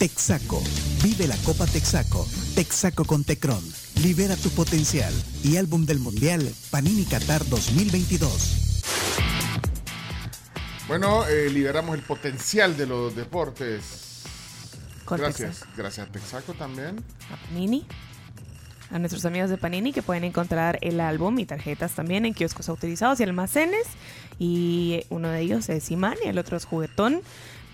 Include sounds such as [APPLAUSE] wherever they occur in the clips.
Texaco, Vive la Copa Texaco, Texaco con Tecron, Libera tu potencial y álbum del Mundial Panini Qatar 2022. Bueno, eh, liberamos el potencial de los deportes. Con gracias. Texaco. Gracias a Texaco también. A Panini. A nuestros amigos de Panini que pueden encontrar el álbum y tarjetas también en kioscos autorizados y almacenes. Y uno de ellos es Imán y el otro es Juguetón.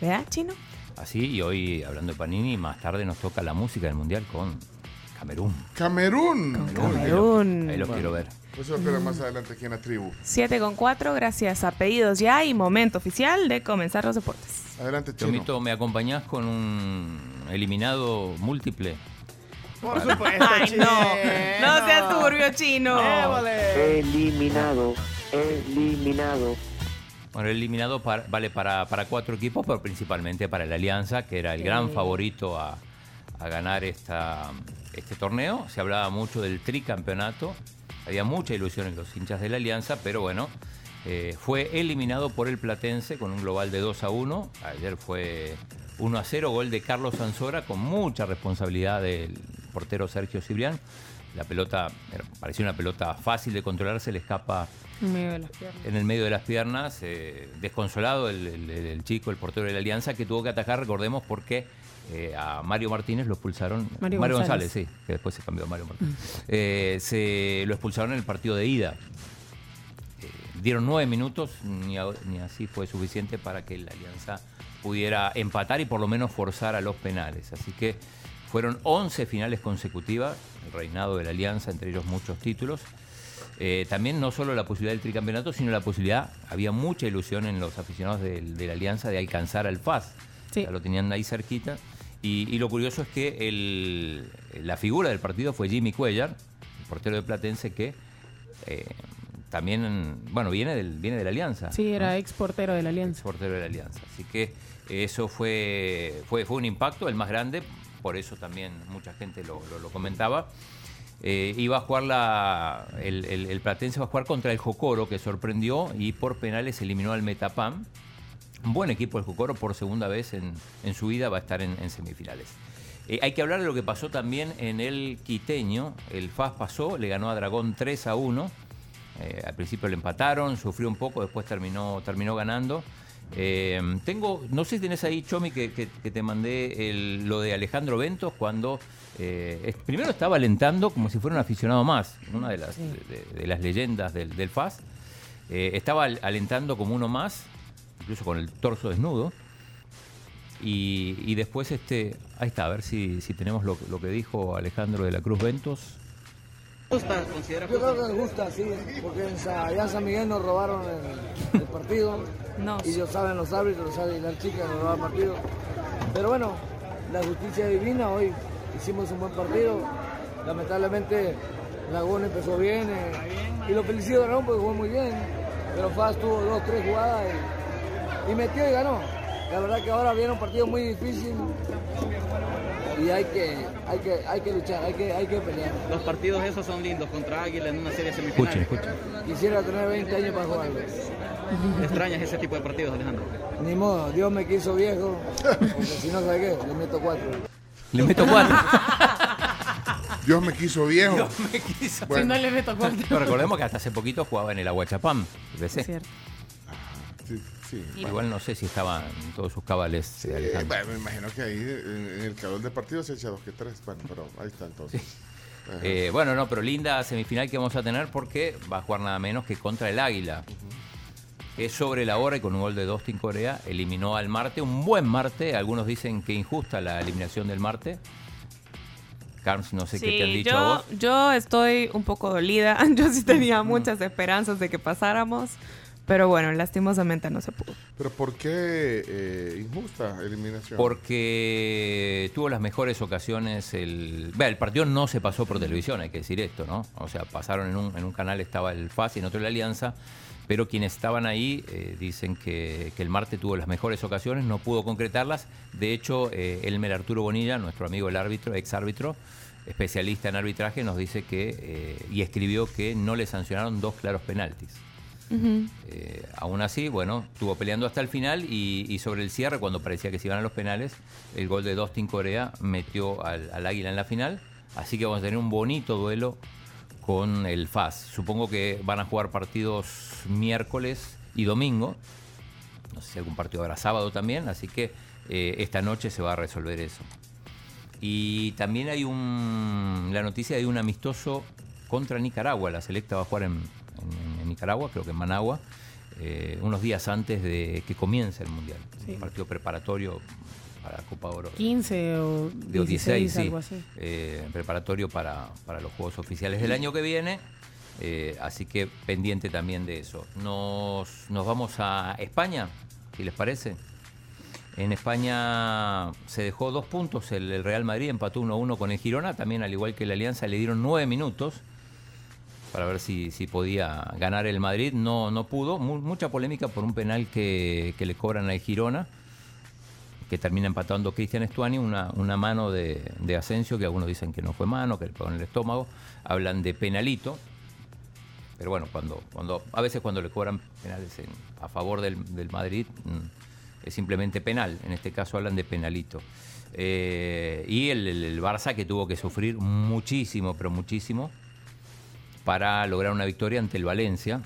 ¿Verdad, Chino? Así, y hoy hablando de Panini, más tarde nos toca la música del Mundial con Camerún. Camerún. Camerún. Ahí lo quiero ver. Eso espera más adelante aquí en la tribu. 7 con 4, gracias a pedidos ya y momento oficial de comenzar los deportes. Adelante, Chino. Chomito, ¿me acompañás con un eliminado múltiple? Por supuesto, Ay, no, no seas turbio, Chino. Eliminado, eliminado. Bueno, el eliminado vale para, para cuatro equipos, pero principalmente para la Alianza, que era el gran favorito a, a ganar esta, este torneo. Se hablaba mucho del tricampeonato, había mucha ilusión en los hinchas de la Alianza, pero bueno, eh, fue eliminado por el Platense con un global de 2 a 1. Ayer fue 1 a 0, gol de Carlos Sansora con mucha responsabilidad del portero Sergio Cibrián. La pelota parecía una pelota fácil de controlar, se le escapa En medio de las piernas. en el medio de las piernas, eh, desconsolado el, el- el- el chico, el portero de la Alianza, que tuvo que atacar, recordemos, porque eh, a Mario Martínez lo expulsaron. Mario González. González. sí, que después se cambió a Mario Martínez. Eh, se lo expulsaron en el partido de ida. Dieron nueve minutos, ni, a- ni así fue suficiente para que la Alianza pudiera empatar y por lo menos forzar a los penales. Así que fueron 11 finales consecutivas, el reinado de la Alianza, entre ellos muchos títulos. Eh, también no solo la posibilidad del tricampeonato, sino la posibilidad, había mucha ilusión en los aficionados de, la Alianza de alcanzar al FAS. Sí. Ya lo tenían ahí cerquita. Y, y lo curioso es que el- la figura del partido fue Jimmy Cuellar, el portero de Platense, que eh, también, bueno, viene, del, viene de la Alianza. Sí, era ¿no? ex portero de la Alianza. portero de la Alianza. Así que eso fue, fue, fue un impacto, el más grande, por eso también mucha gente lo, comentaba. Eh, iba a jugar la, el, Platense va a jugar contra el Jocoro, que sorprendió y por penales eliminó al Metapam. Un buen equipo el Jocoro, por segunda vez en, en su vida va a estar en, en semifinales. Eh, hay que hablar de lo que pasó también en el Quiteño. El FAS pasó, le ganó a Dragón 3 a 1. Eh, al principio le empataron, sufrió un poco, después terminó, terminó ganando. Eh, tengo, no sé si tenés ahí, Chomi, que, que- que te mandé el- lo de Alejandro Ventos cuando eh, es- primero estaba alentando como si fuera un aficionado más, una de las, de, de- de las leyendas del, del FAS. Eh, estaba al- alentando como uno más, incluso con el torso desnudo. Y, y después, este, ahí está, a ver si, si tenemos lo, lo que dijo Alejandro de la Cruz Ventos. Yo creo que les gusta, sí, porque en Sa- allá en San Miguel nos robaron el, el partido. [LAUGHS] No. Y ellos saben los árbitros, saben las chicas nos robaron el partido. Pero bueno, la justicia divina, hoy hicimos un buen partido. Lamentablemente Lagún empezó bien eh, y lo felicito a Dragón porque jugó muy bien. Pero Faz tuvo dos, tres jugadas y, y metió y ganó. La verdad que ahora viene un partido muy difícil y hay que, hay que, hay que luchar, hay que, hay que pelear. Los partidos esos son lindos contra Águila en una serie semifinal. escuchen. Quisiera tener 20 años para jugarlo. [LAUGHS] ¿Extrañas ese tipo de partidos, Alejandro? Ni modo, Dios me quiso viejo, porque si no, ¿sabe qué? Le meto cuatro. Le meto cuatro. [LAUGHS] Dios me quiso viejo. Me quiso. Bueno. Si no le meto cuatro. Pero recordemos que hasta hace poquito jugaba en el Aguachapam, BC. Es cierto. Sí, sí. Igual no sé si estaban todos sus cabales Eh, Alejandro. bueno, me imagino que ahí en, en el calor del partido se echa dos que tres. Bueno, pero ahí está entonces. Eh, bueno, no, pero linda semifinal que vamos a tener porque va a jugar nada menos que contra el Águila. Que es sobre la hora y con un gol de Dustin Corea eliminó al Marte. Un buen Marte. Algunos dicen que injusta la eliminación del Marte. Carms, no sé qué te han Sí, dicho a vos. yo estoy un poco dolida. [LAUGHS] Yo sí tenía muchas esperanzas de que pasáramos, Pero bueno, lastimosamente no se pudo. Pero ¿por qué eh, injusta eliminación? Porque tuvo las mejores ocasiones. El, el partido no se pasó por televisión, hay que decir esto, ¿no? O sea, pasaron en un, en un canal, estaba el FAS y en otro la Alianza. Pero quienes estaban ahí eh, dicen que, que el Marte tuvo las mejores ocasiones, no pudo concretarlas. De hecho, eh, Elmer Arturo Bonilla, nuestro amigo el árbitro, ex árbitro, especialista en arbitraje, nos dice que, eh, y escribió que no le sancionaron dos claros penaltis. Eh, aún así, bueno, estuvo peleando hasta el final y, sobre el cierre, cuando parecía que se iban a los penales, el gol de Dustin Corea metió al, Águila en la final. Así que vamos a tener un bonito duelo con el FAS. Supongo que van a jugar partidos miércoles y domingo. No sé si algún partido habrá sábado también, así que eh, esta noche se va a resolver eso. Y también hay un, la noticia de un amistoso contra Nicaragua. La selecta va a jugar en Nicaragua, creo que en Managua, eh, unos días antes de que comience el Mundial. Sí. Un partido preparatorio para Copa Oro. 15 o de 16, 16, sí, algo así. eh, preparatorio para, para los Juegos Oficiales del año que viene. eh, así que pendiente también de eso. Nos, nos vamos a España, si les parece. En España se dejó dos puntos. El, el Real Madrid empató 1-1 con el Girona. También, al igual que la Alianza, le dieron nueve minutos para ver si, si podía ganar el Madrid. No, no pudo. Mu- mucha polémica por un penal que, que le cobran al Girona que termina empatando Cristian Estuani, una, mano de, de Asensio, que algunos dicen que no fue mano, que le pegó en el estómago, hablan de penalito, pero bueno, cuando, cuando a veces cuando le cobran penales en- a favor del, del Madrid mm, es simplemente penal, en este caso hablan de penalito. Eh, y el- el Barça que tuvo que sufrir muchísimo, pero muchísimo, para lograr una victoria ante el Valencia.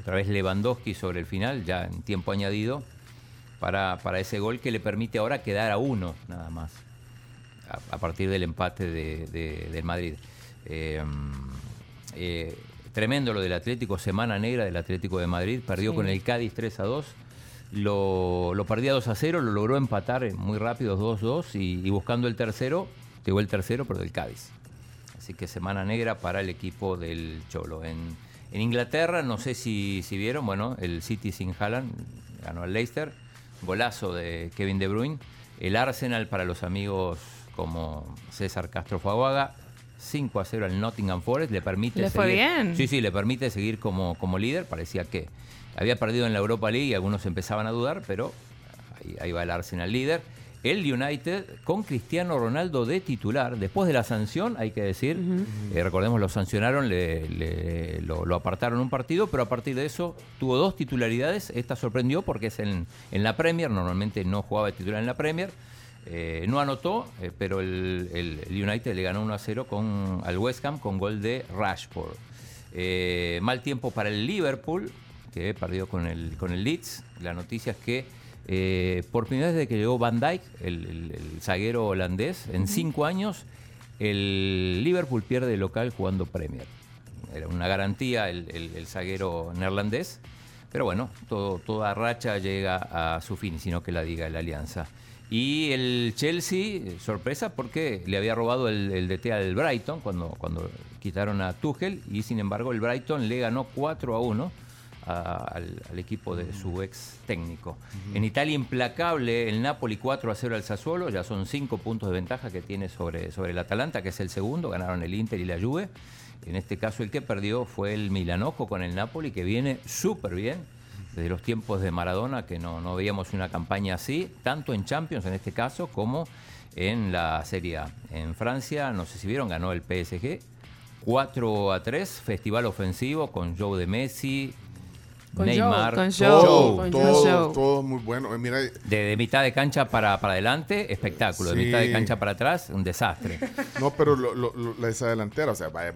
Otra vez Lewandowski sobre el final, ya en tiempo añadido, para, para ese gol que le permite ahora quedar a uno nada más, a, a partir del empate de, de- del Madrid. Eh, eh, tremendo lo del Atlético, semana negra del Atlético de Madrid, perdió Sí. con el Cádiz 3 a 2. Lo, lo perdía 2 a 0, lo logró empatar muy rápido 2-2 y, y buscando el tercero, llegó el tercero, pero del Cádiz. Así que semana negra para el equipo del Cholo. En, en Inglaterra, no sé si, si vieron, bueno, el City sin Haaland ganó al Leicester, golazo de Kevin De Bruyne. El Arsenal para los amigos como César Castro Faguaga, 5 a 0 al Nottingham Forest, le permite Le fue seguir- bien. Sí, sí, le permite seguir como, como líder. Parecía que había perdido en la Europa League y algunos empezaban a dudar, pero ahí, ahí va el Arsenal líder. El United con Cristiano Ronaldo de titular. Después de la sanción, hay que decir, eh, recordemos, lo sancionaron, le, le- lo, lo apartaron un partido, pero a partir de eso tuvo dos titularidades. Esta sorprendió porque es en, en la Premier, normalmente no jugaba de titular en la Premier. Eh, no anotó, eh, pero el, el- United le ganó 1 a 0 con, al West Ham con gol de Rashford. Mal tiempo para el Liverpool, que perdió con el, con el Leeds. La noticia es que eh, por primera vez desde que llegó Van Dijk, el, el- el zaguero holandés, en cinco años, el Liverpool pierde de local jugando Premier. Era una garantía el, zaguero neerlandés. Pero bueno, todo, toda racha llega a su fin, sino que la diga la alianza. Y el Chelsea, sorpresa, porque le había robado el, el DT al Brighton cuando, cuando quitaron a Tuchel, y sin embargo el Brighton le ganó 4 a 1 a- al, al equipo de su ex técnico. En Italia, implacable el Napoli 4 a 0 al Sassuolo, ya son 5 puntos de ventaja que tiene sobre, sobre el Atalanta, que es el segundo, ganaron el Inter y la Juve. En este caso el que perdió fue el Milanojo con el Napoli, que viene súper bien desde los tiempos de Maradona, que no, no veíamos una campaña así, tanto en Champions en este caso como en la Serie A. En Francia, no sé si vieron, ganó el PSG 4 a 3, festival ofensivo con Joe de Messi, Con Neymar, Joe, con Todo, Joe, con todo, Joe. todo muy bueno. Eh, Mira, de, de mitad de cancha para, para adelante, espectáculo, de mitad de cancha para atrás, un desastre. [LAUGHS] no, pero lo, lo- lo- la esa delantera, o sea, vaya,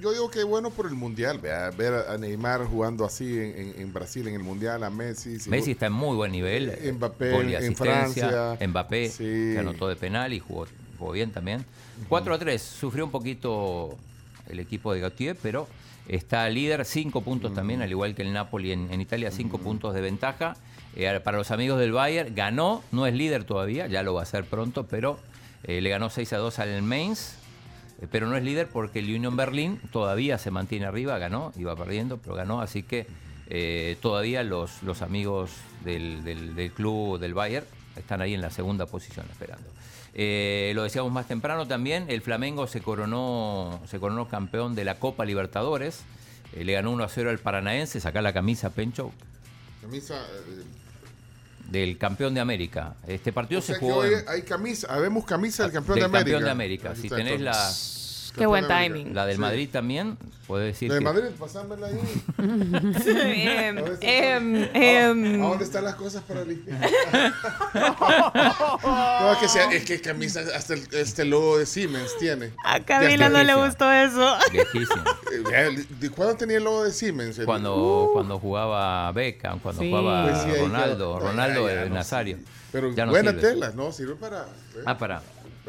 yo digo que es bueno por el mundial, vea, ver a Neymar jugando así en, en- en Brasil en el mundial, a Messi. si- Messi está en muy buen nivel. Eh, Mbappé gol y en asistencia. Francia. Mbappé, Sí. que anotó de penal y jugó, jugó bien también. 4 a 3. Sufrió un poquito el equipo de Gautier, pero está líder. 5 puntos también, al igual que el Napoli en, en Italia. 5 puntos de ventaja. Eh, para los amigos del Bayern, ganó. No es líder todavía, ya lo va a hacer pronto, pero eh, le ganó 6 a 2 al Mainz. Eh, Pero no es líder porque el Union Berlin todavía se mantiene arriba, ganó, iba perdiendo, pero ganó, así que todavía los, los amigos del, del- del club del Bayern están ahí en la segunda posición esperando. Eh, lo decíamos más temprano también, el Flamengo se coronó, se coronó campeón de la Copa Libertadores. Eh, le ganó 1 a 0 al Paranaense, saca la camisa Pencho Camisa. eh, del campeón de América. Este partido o sea se que jugó hoy en- hay camisa, habemos camisa del campeón del de América. campeón de América. Si tenés la, Qué buen timing. la del Sí. Madrid también, puedes decir La de que- Madrid, pasámela ahí. [LAUGHS] Em, ¿Dónde em, ¿A- em. ¿A dónde están las cosas para limpiar? [LAUGHS] no, es que, sea, es que camisa, hasta el, este logo de Siemens tiene. A Camila no le gustó eso. viejísimo. [LAUGHS] Eh, ¿De cuándo tenía el logo de Siemens? Cuando, cuando jugaba Beckham, cuando Sí. jugaba Pues sí, Ronaldo, quedó. Ronaldo de no Nazario. sirve. Pero Ya no buena sirve. tela, ¿no? Sirve para... ¿eh? Ah, para.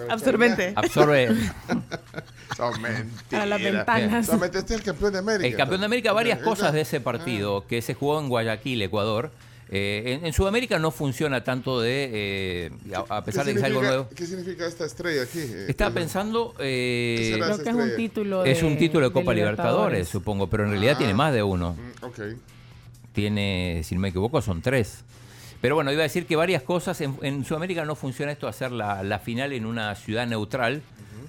Absorbente. Absorbe. [LAUGHS] Son mentiras. Las ventanas. Solamente este es el campeón de América. El campeón de América, varias cosas de ese partido que se jugó en Guayaquil, Ecuador. Eh, en, en Sudamérica no funciona tanto de, eh, a, a pesar ¿Qué de que es algo nuevo. ¿Qué significa esta estrella aquí? Eh, Estaba pensando, eh. Creo que es un título es un de- título de Copa Libertadores. Libertadores, supongo, pero en realidad Ah. tiene más de uno. Mm, Ok. tiene, si no me equivoco, son tres. Pero bueno, iba a decir que varias cosas. En, en Sudamérica no funciona esto, hacer la, la final en una ciudad neutral,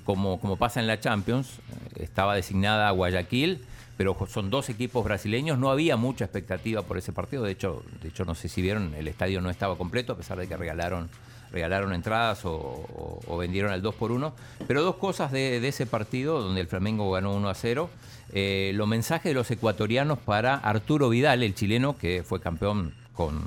como, como pasa en la Champions. Eh, Estaba designada Guayaquil, pero son dos equipos brasileños. No había mucha expectativa por ese partido. De hecho, de hecho no sé si vieron, el estadio no estaba completo, a pesar de que regalaron, regalaron entradas o, o- o vendieron al 2 por 1 Pero dos cosas de, de ese partido, donde el Flamengo ganó 1 a 0. Eh, los mensajes de los ecuatorianos para Arturo Vidal, el chileno, que fue campeón con,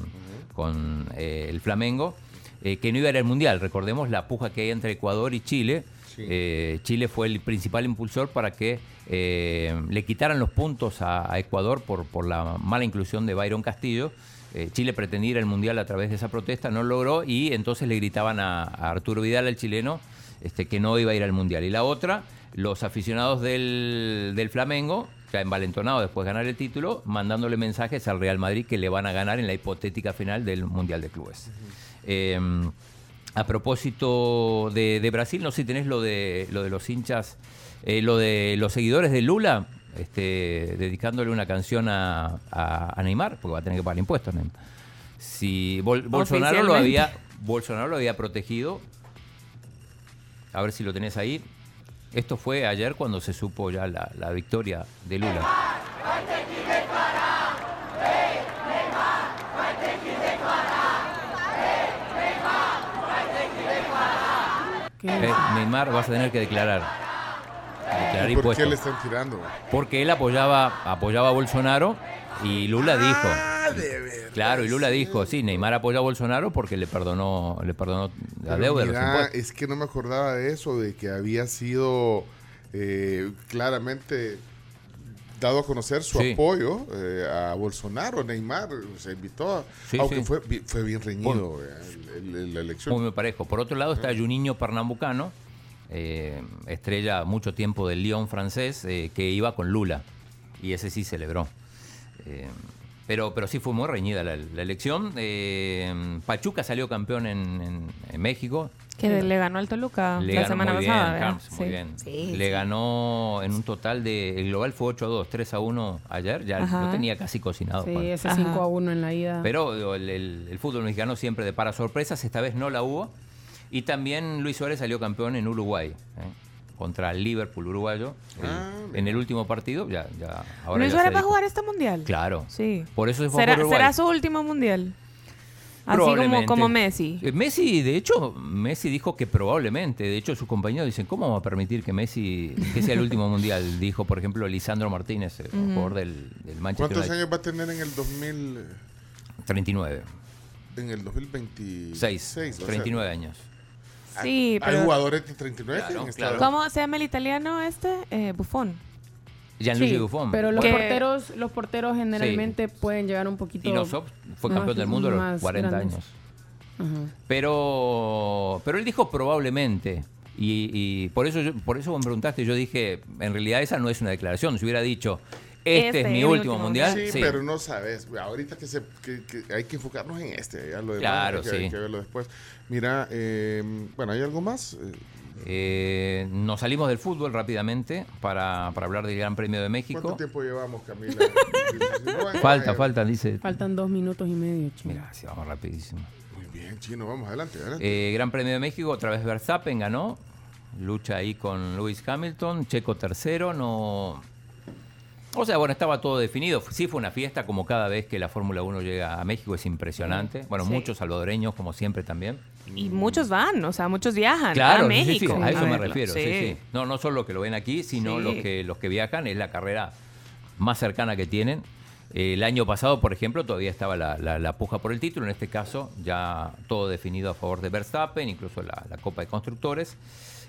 con eh, el Flamengo, eh, que no iba a ir al Mundial. Recordemos la puja que hay entre Ecuador y Chile. Sí. Eh, Chile fue el principal impulsor para que eh, le quitaran los puntos a, a Ecuador por, por la mala inclusión de Byron Castillo. Chile pretendía ir al Mundial a través de esa protesta, no lo logró y entonces le gritaban a, a Arturo Vidal, al chileno, este, que no iba a ir al Mundial. Y la otra, los aficionados del, del Flamengo, ya envalentonados después de ganar el título, mandándole mensajes al Real Madrid que le van a ganar en la hipotética final del Mundial de Clubes. Eh, a propósito de, de Brasil, no sé si tenés lo de, lo de los hinchas, eh, lo de los seguidores de Lula, este, dedicándole una canción a, a- a Neymar, porque va a tener que pagar impuestos. Neymar. Si Bol- Bolsonaro lo había, Bolsonaro lo había protegido, a ver si lo tenés ahí. Esto fue ayer cuando se supo ya la, la victoria de Lula. Eh, Neymar vas a tener que declarar. Declarar ¿Por qué le están tirando? Porque él apoyaba, apoyaba a Bolsonaro y Lula dijo. De verdad. Claro, y Lula dijo, sí, Neymar apoya a Bolsonaro porque le perdonó, le perdonó la Pero deuda los es que no me acordaba de eso, de que había sido eh, claramente dado a conocer su Sí. apoyo eh, a Bolsonaro. Neymar se invitó, a- Sí, aunque sí. Fue, fue bien reñido eh, el- el- la elección. Muy me parejo. Por otro lado está Juninho Pernambucano, eh, estrella mucho tiempo del Lyon francés, eh, que iba con Lula. Y ese sí celebró. Pero, pero sí fue muy reñida la, la elección. Eh, Pachuca salió campeón en, en- en México. Que le ganó al Toluca Le la ganó semana muy pasada. bien. Camps, muy Sí. bien. Sí, Le sí. ganó en un total de. El global fue 8 a 2, 3 a 1 ayer. Ya Ajá. lo tenía casi cocinado. Sí, ese Ajá. 5 a 1 en la ida. Pero digo, el, el- el fútbol mexicano siempre depara sorpresas. Esta vez no la hubo. Y también Luis Suárez salió campeón en Uruguay. ¿eh? Contra el Liverpool uruguayo. El- Ah, en el último partido. Ya, ya, ahora Luis ya Suárez se va a dedicó. jugar este mundial. Claro. Sí. Por eso se fue ¿Será, por Uruguay. será su último mundial. Así como, como Messi. Eh, Messi, de hecho, Messi dijo que probablemente, de hecho sus compañeros dicen, ¿cómo vamos a permitir que Messi, que sea el último mundial? [LAUGHS] Dijo, por ejemplo, Lisandro Martínez, el jugador del, del Manchester ¿Cuántos United. años va a tener en el 2000, 39, en el 2026? 6, O sea, 39 años. Sí, Hay pero... jugadores de 39 Claro, en claro. ¿Cómo se llama el italiano este? Eh, Buffon. Gianluigi Sí, Buffon. pero los Que- porteros, los porteros generalmente pueden llegar un poquito. Inosov fue más- campeón del mundo a los más 40 grandes. años. Ajá. Pero, pero él dijo probablemente. Y, y por eso yo- por eso vos me preguntaste, yo dije, en realidad esa no es una declaración. Si hubiera dicho, este, Este es mi es el último último mundial, Sí, sí. pero no sabes. Ahorita que, se, que, que hay que enfocarnos en este. Ya lo demás Claro, hay que, hay sí. que verlo después. Mira, eh, bueno, ¿hay algo más? Eh, no nos salimos del fútbol rápidamente para, para hablar del Gran Premio de ¿Cuánto México. tiempo llevamos, Camila? [LAUGHS] Falta, falta, dice. Faltan dos minutos y medio, chino. Mira, sí, vamos rapidísimo. Muy bien, chino, vamos adelante, adelante. Eh, Gran Premio de México, otra vez Verstappen ganó. Lucha ahí con Lewis Hamilton. Checo tercero, no. O sea, bueno, estaba todo definido. Sí fue una fiesta, como cada vez que la Fórmula 1 llega a México, es impresionante. Bueno, Sí. muchos salvadoreños, como siempre también. Y muchos van, o sea, muchos viajan Claro, a sí, sí, México. a eso me refiero. sí, sí. No, no solo los que lo ven aquí, sino los que los que viajan. Es la carrera más cercana que tienen. Eh, El año pasado, por ejemplo, todavía estaba la, la- la puja por el título. En este caso, ya todo definido a favor de Verstappen, incluso la, la Copa de Constructores.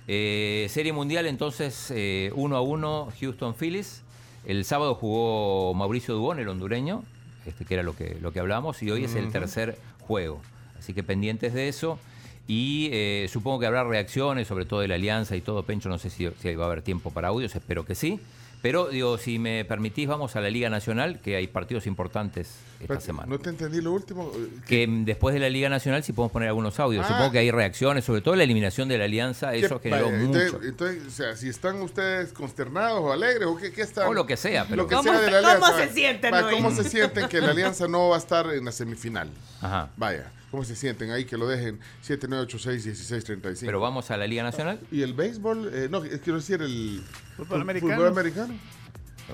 Eh, Serie Mundial, entonces, eh, 1 a 1, Houston Phillies. El sábado jugó Mauricio Dubón, el hondureño, este que era lo que, lo que hablamos, y hoy es el tercer juego. Así que pendientes de eso. Y eh, supongo que habrá reacciones, sobre todo de la alianza y todo. Pencho, no sé si, si va a haber tiempo para audios, espero que sí. Pero, digo, si me permitís, vamos a la Liga Nacional, que hay partidos importantes esta semana. No te entendí lo último. eh, Que mm, después de la Liga Nacional sí podemos poner algunos audios. Ah. Supongo que hay reacciones, sobre todo la eliminación de la alianza, ¿Qué- eso generó vaya, mucho. entonces, entonces, o sea, si están ustedes consternados o alegres o qué, qué están. O lo que sea, pero- Lo que ¿Cómo sea de la alianza. cómo se sienten? ¿Cómo se sienten que la alianza no va a estar en la semifinal? Ajá. Vaya, ¿cómo se sienten ahí que lo dejen 7, 9, 8, 6, 16, 35? Pero vamos a la Liga Nacional. ¿Y el béisbol? Eh, no, quiero decir el Fútbol americano. fútbol americano.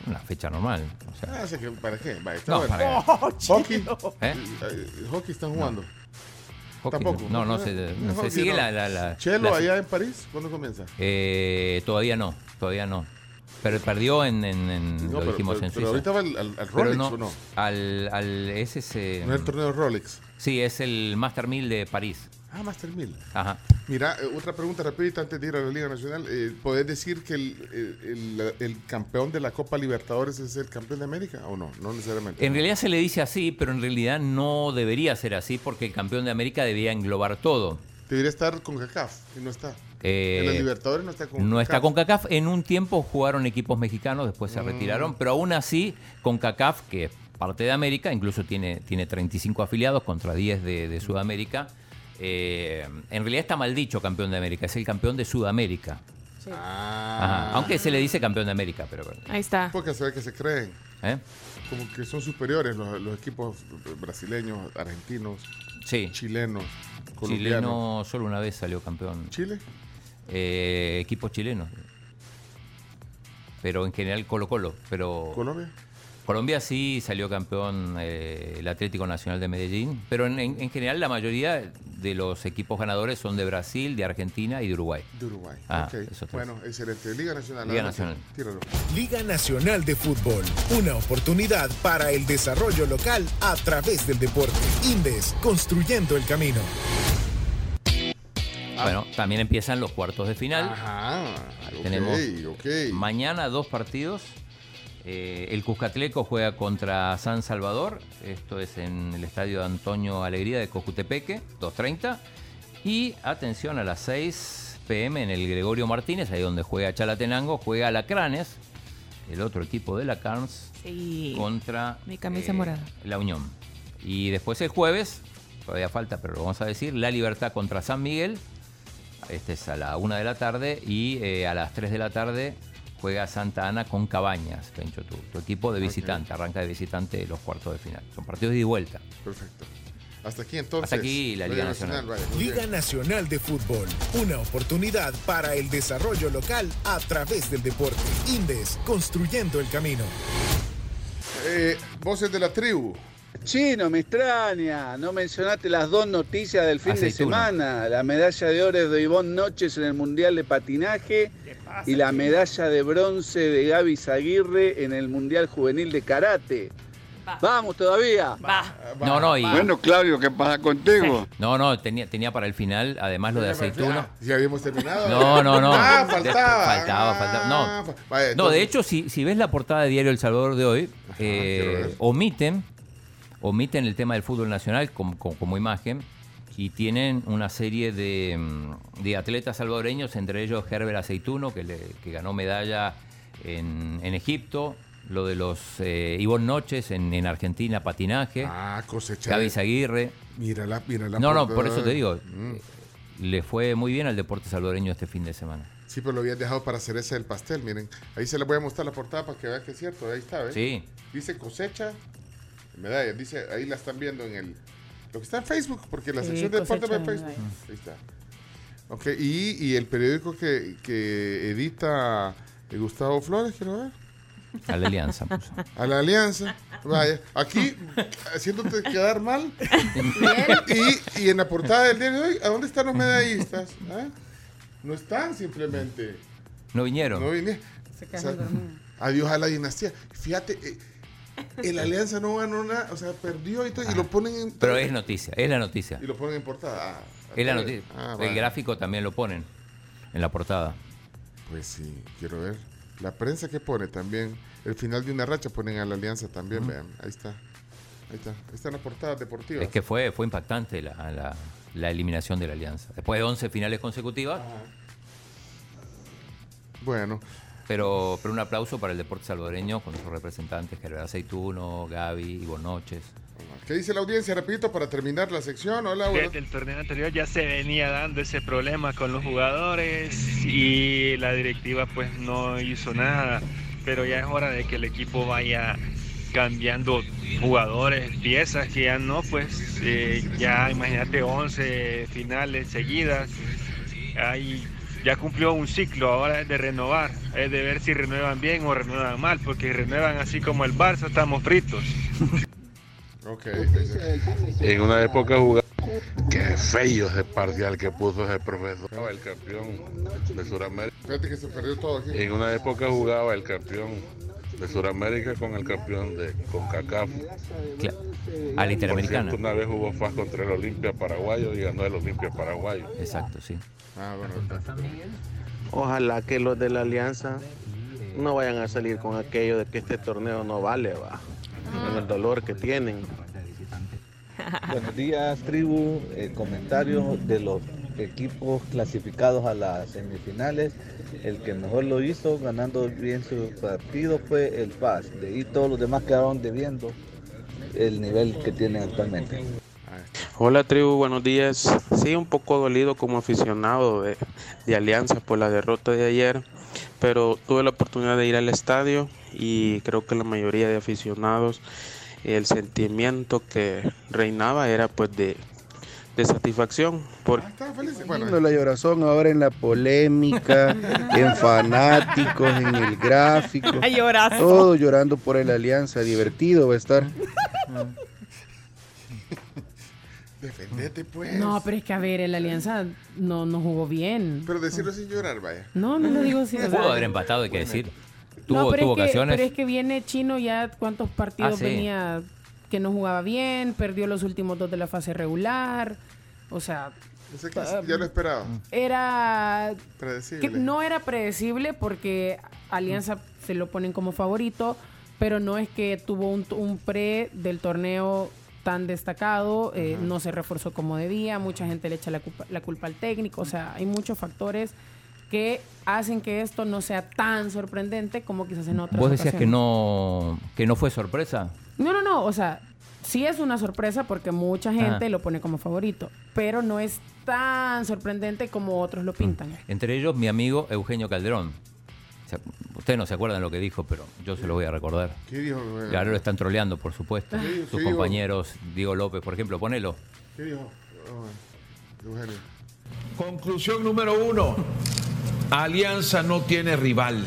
Una fecha normal. O sea, Ah, sé que, ¿para qué? Está No, bueno. para- [LAUGHS] Oh, Hockey. ¿eh? Eh, hockey están jugando. Hockey, Tampoco. No, no se, no sigue no. la, la, la- Chelo, la- allá en París, ¿cuándo comienza? Eh, todavía no, todavía no. Pero perdió en, en- en- No, lo pero- dijimos pero- en pero Suiza. ahorita va al, al- al Pero Rolex, no, ¿o no? Al, al ese eh, No es el torneo Rolex. Sí, es el Master 1000 de París. Ah, Master 1000. Ajá. Mira, eh, otra pregunta rapidita antes de ir a la Liga Nacional. Eh, ¿Podés decir que el, el- el- el campeón de la Copa Libertadores es el campeón de América o no? No necesariamente. En realidad se le dice así, pero en realidad no debería ser así porque el campeón de América debía englobar todo. Debería estar con CACAF y no está. Eh, en la Libertadores no está con No está con CACAF. En un tiempo jugaron equipos mexicanos, después se Mm. retiraron, pero aún así con CACAF, que parte de América, incluso tiene, tiene 35 afiliados contra 10 de, de Sudamérica. eh, en realidad está mal dicho campeón de América, es el campeón de Sudamérica. Ah. Ajá, Aunque se le dice campeón de América, pero bueno. Ahí está. Porque se ve que se creen. ¿eh? Como que son superiores los, los equipos brasileños, argentinos, Sí, chilenos, colombianos. chileno solo una vez salió campeón. ¿Chile? Eh, equipos chilenos. Pero en general Colo Colo. Pero ¿Colombia? Colombia sí salió campeón eh, el Atlético Nacional de Medellín, pero en, en- en general la mayoría de los equipos ganadores son de Brasil, de Argentina y de Uruguay. De Uruguay. Ah, Ok. esos tres. Bueno, excelente. Liga Nacional. Liga. Nacional. Tíralo. Liga Nacional de Fútbol, una oportunidad para el desarrollo local a través del deporte. Indes, construyendo el camino. Bueno, también empiezan los cuartos de final. Ajá. ok, Tenemos ok. mañana dos partidos. Eh, el Cuscatleco juega contra San Salvador. Esto es en el estadio Antonio Alegría de Cojutepeque, 2.30. Y atención a las 6 pm en el Gregorio Martínez, ahí donde juega Chalatenango, juega Alacranes, el otro equipo de la Carnes, Sí. contra Mi camisa eh, morada. la Unión. Y después el jueves, todavía falta, pero lo vamos a decir, La Libertad contra San Miguel. Este es a la una de la tarde y eh, a las 3 de la tarde juega Santa Ana con Cabañas, Pencho, tu, tu equipo de visitante, arranca de visitante los cuartos de final. Son partidos de ida y vuelta. Perfecto. Hasta aquí entonces. Hasta aquí la Liga Nacional. Liga. Nacional de Fútbol, una oportunidad para el desarrollo local a través del deporte. Indes, construyendo el camino. Eh, voces de la tribu. Chino, me extraña. No mencionaste las dos noticias del fin de semana. La medalla de oro de Ivonne Noches en el Mundial de Patinaje y la medalla de bronce de Gaby Zaguirre en el Mundial Juvenil de Karate. Vamos todavía. Va. No, no, y, Bueno, Claudio, ¿qué pasa contigo? [LAUGHS] no, no, tenía, tenía para el final, además lo de aceituna. Ah, ¿Ya habíamos terminado? No, no, no. Ah, De- faltaba. faltaba, faltaba. No. Ah, No, de hecho, si, si ves la portada de Diario El Salvador de hoy, eh, omiten, omiten el tema del fútbol nacional como, como- como imagen y tienen una serie de, mm, de atletas salvadoreños, entre ellos Herbert Aceituno, que, le- que ganó medalla en, en Egipto, lo de los eh, Ivonne Noches en, en Argentina, patinaje, Ah. Gaby Zaguirre. Mírala, mírala. No, no, por eso te digo, Mm. eh, le fue muy bien al deporte salvadoreño este fin de semana. Sí, pero lo habían dejado para hacer ese del pastel, miren. Ahí se les voy a mostrar la portada para que vean que es cierto. Ahí está, ¿ves? Sí. Dice cosecha, medallas. Dice, ahí la están viendo en el... Lo que está en Facebook, porque la Sí, sección de deporte va en Facebook. Ahí está. Ok, y, y el periódico que, que edita eh, Gustavo Flores, quiero ver. A la alianza. puso. A la alianza. Vaya, aquí haciéndote quedar mal. y, y en la portada del día de hoy, ¿a dónde están los medallistas? ¿Ah? No están simplemente. No vinieron. No vinieron. Se O quedaron sea, dormidos. adiós a la dinastía. Fíjate, eh, [LAUGHS] el Alianza no ganó nada, o sea, perdió y, todo, y lo ponen en. Pero es noticia, es la noticia. Y lo ponen en portada. Ah, Es la noticia. Ah, el gráfico también lo ponen en la portada. Pues sí, quiero ver. La prensa que pone también. El final de una racha ponen a la Alianza también, vean. Ahí está. Ahí está. Ahí están las portadas deportivas. Es que fue, fue impactante la, la- la eliminación de la alianza. Después de 11 finales consecutivas. Bueno. Pero, pero un aplauso para el deporte salvadoreño con sus representantes, Gerard Aceituno, Gaby, Ivo Noches. ¿Qué dice la audiencia? Repito, para terminar la sección. Hola, Desde el torneo anterior ya se venía dando ese problema con los jugadores y la directiva pues no hizo nada, pero ya es hora de que el equipo vaya cambiando jugadores, piezas que ya no, pues eh, ya imagínate 11 finales seguidas, ahí ya cumplió un ciclo, ahora es de renovar, es de ver si renuevan bien o renuevan mal, porque si renuevan así como el Barça estamos fritos. Ok. En una época jugaba. Qué feo ese parcial que puso ese profesor. El campeón de Sudamérica. Fíjate que se perdió todo aquí. En una época jugaba el campeón de Sudamérica con el campeón de CONCACAF. A la Interamericana. Por cierto, una vez jugó FAS contra el Olimpia Paraguayo y ganó el Olimpia Paraguayo. Exacto, sí. Ah, bueno. Ojalá que los de la alianza no vayan a salir con aquello de que este torneo no vale, va. Con el dolor que tienen. [LAUGHS] Buenos días, tribu. El comentario de los equipos clasificados a las semifinales. El que mejor lo hizo, ganando bien su partido, fue el Paz. De ahí todos los demás quedaron debiendo el nivel que tienen actualmente. Hola tribu, buenos días. Sí, un poco dolido como aficionado de, de Alianza por la derrota de ayer, pero tuve la oportunidad de ir al estadio y creo que la mayoría de aficionados, el sentimiento que reinaba era pues de, de satisfacción. Por, Viendo la llorazón ahora en la polémica, [LAUGHS] en fanáticos, en el gráfico. [LAUGHS] Todo llorando por el Alianza. Divertido va a estar. Defendete, pues. No, pero es que a ver, el Alianza no, no jugó bien. Pero decirlo sin llorar, vaya. No, no lo digo o sea, Pudo haber empatado, hay que decir. no, Tuvo, pero, tuvo es que, ocasiones. pero es que viene Chino ya cuántos partidos Ah, sí. venía que no jugaba bien, perdió los últimos dos de la fase regular. O sea, Ese que ya lo esperaba. era Predecible. que no era predecible porque Alianza se lo ponen como favorito, pero no es que tuvo un, un pre del torneo tan destacado, eh, no se reforzó como debía, mucha gente le echa la culpa, la culpa al técnico, o sea, hay muchos factores que hacen que esto no sea tan sorprendente como quizás en otras Vos decías que no, que no fue sorpresa. No, no, no, o sea, sí es una sorpresa porque mucha gente Ah. lo pone como favorito, pero no es tan sorprendente como otros lo pintan. Entre ellos, mi amigo Eugenio Calderón. Se- Ustedes no se acuerdan lo que dijo, pero yo se lo voy a recordar. ¿Qué dijo? Y ahora lo están troleando, por supuesto. ¿Qué dijo? Sus ¿Qué dijo? compañeros, Diego López, por ejemplo, ponelo. ¿Qué dijo? Oh, Eugenio. Conclusión número uno. Alianza no tiene rival.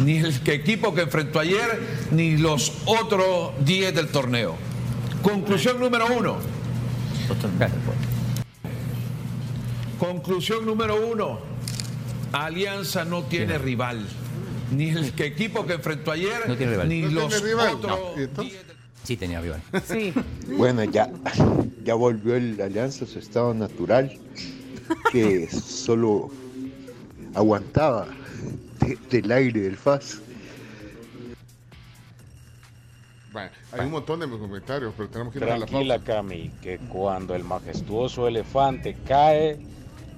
Ni el equipo que enfrentó ayer, ni los otros 10 del torneo. Conclusión número uno. Conclusión número uno. Alianza no tiene rival. Ni el que- equipo que enfrentó ayer, No tiene rival. ni ¿No los tiene rival? otros. Sí tenía rival. Sí. Bueno, ya, ya volvió el Alianza a su estado natural, que solo aguantaba de- del aire del FAS. Vaya, hay un montón de comentarios, pero tenemos que ir a la Tranquila, pausa. Cami, que cuando el majestuoso elefante cae,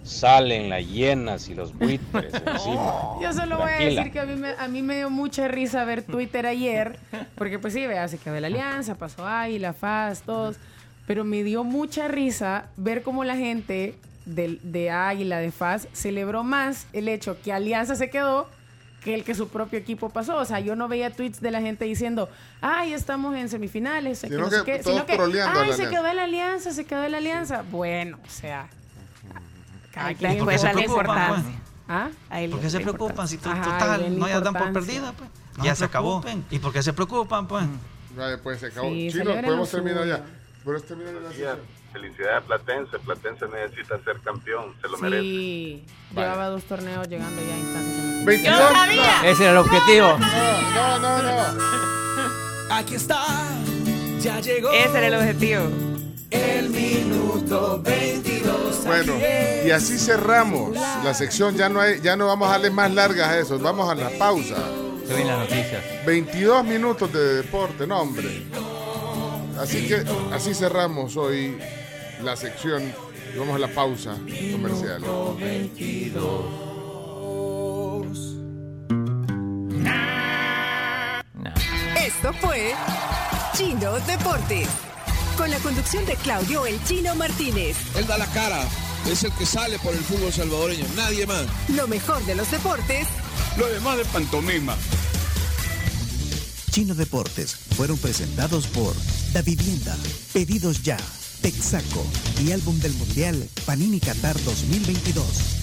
salen las hienas y los buitres [LAUGHS] encima. [LAUGHS] Yo solo voy a decir que a mí, me, a mí me dio mucha risa ver Twitter ayer, porque pues sí, vea, se quedó la alianza, pasó Águila, FAS, todos, pero me dio mucha risa ver cómo la gente de, de Águila, de FAS, celebró más el hecho que Alianza se quedó que el que su propio equipo pasó. O sea, yo no veía tweets de la gente diciendo, ay, estamos en semifinales, que Sino no sé que qué", todos sino que, troleando a ay, se Alianza". quedó la alianza, se quedó la alianza. Bueno, o sea, cada quien después encuentra la la importancia. importancia. ¿Ah? Ahí ¿Por qué se preocupan si total la no ya dan por perdida? Pues? No ya se se acabó. ¿Y por qué se preocupan? Pues? Vaya, pues se acabó. Sí, Chino, podemos terminar ya. Podemos terminar la sesión. Felicidades Platense. Platense necesita ser campeón. Se lo merece. Sí, llevaba dos torneos llegando ya a instancias. semifinales. 22. ¡Yo sabía! Ese era el objetivo. No, no, no. [LAUGHS] Aquí está, ya llegó. Ese era el objetivo. El minuto 22. Bueno, y así cerramos la sección. Ya no hay, ya no vamos a darle más largas a eso. Vamos a la pausa. Se ven las noticias. 22 minutos de deporte, no hombre. Así que así cerramos hoy la sección y vamos a la pausa comercial. Esto fue Chino Deportes. Con la conducción de Claudio El Chino Martínez. Él da la cara. Es el que sale por el fútbol salvadoreño. Nadie más. Lo mejor de los deportes Lo demás de pantomima. Chino Deportes fueron presentados por Da Vivienda, Pedidos Ya, Texaco y Álbum del Mundial Panini Qatar 2022.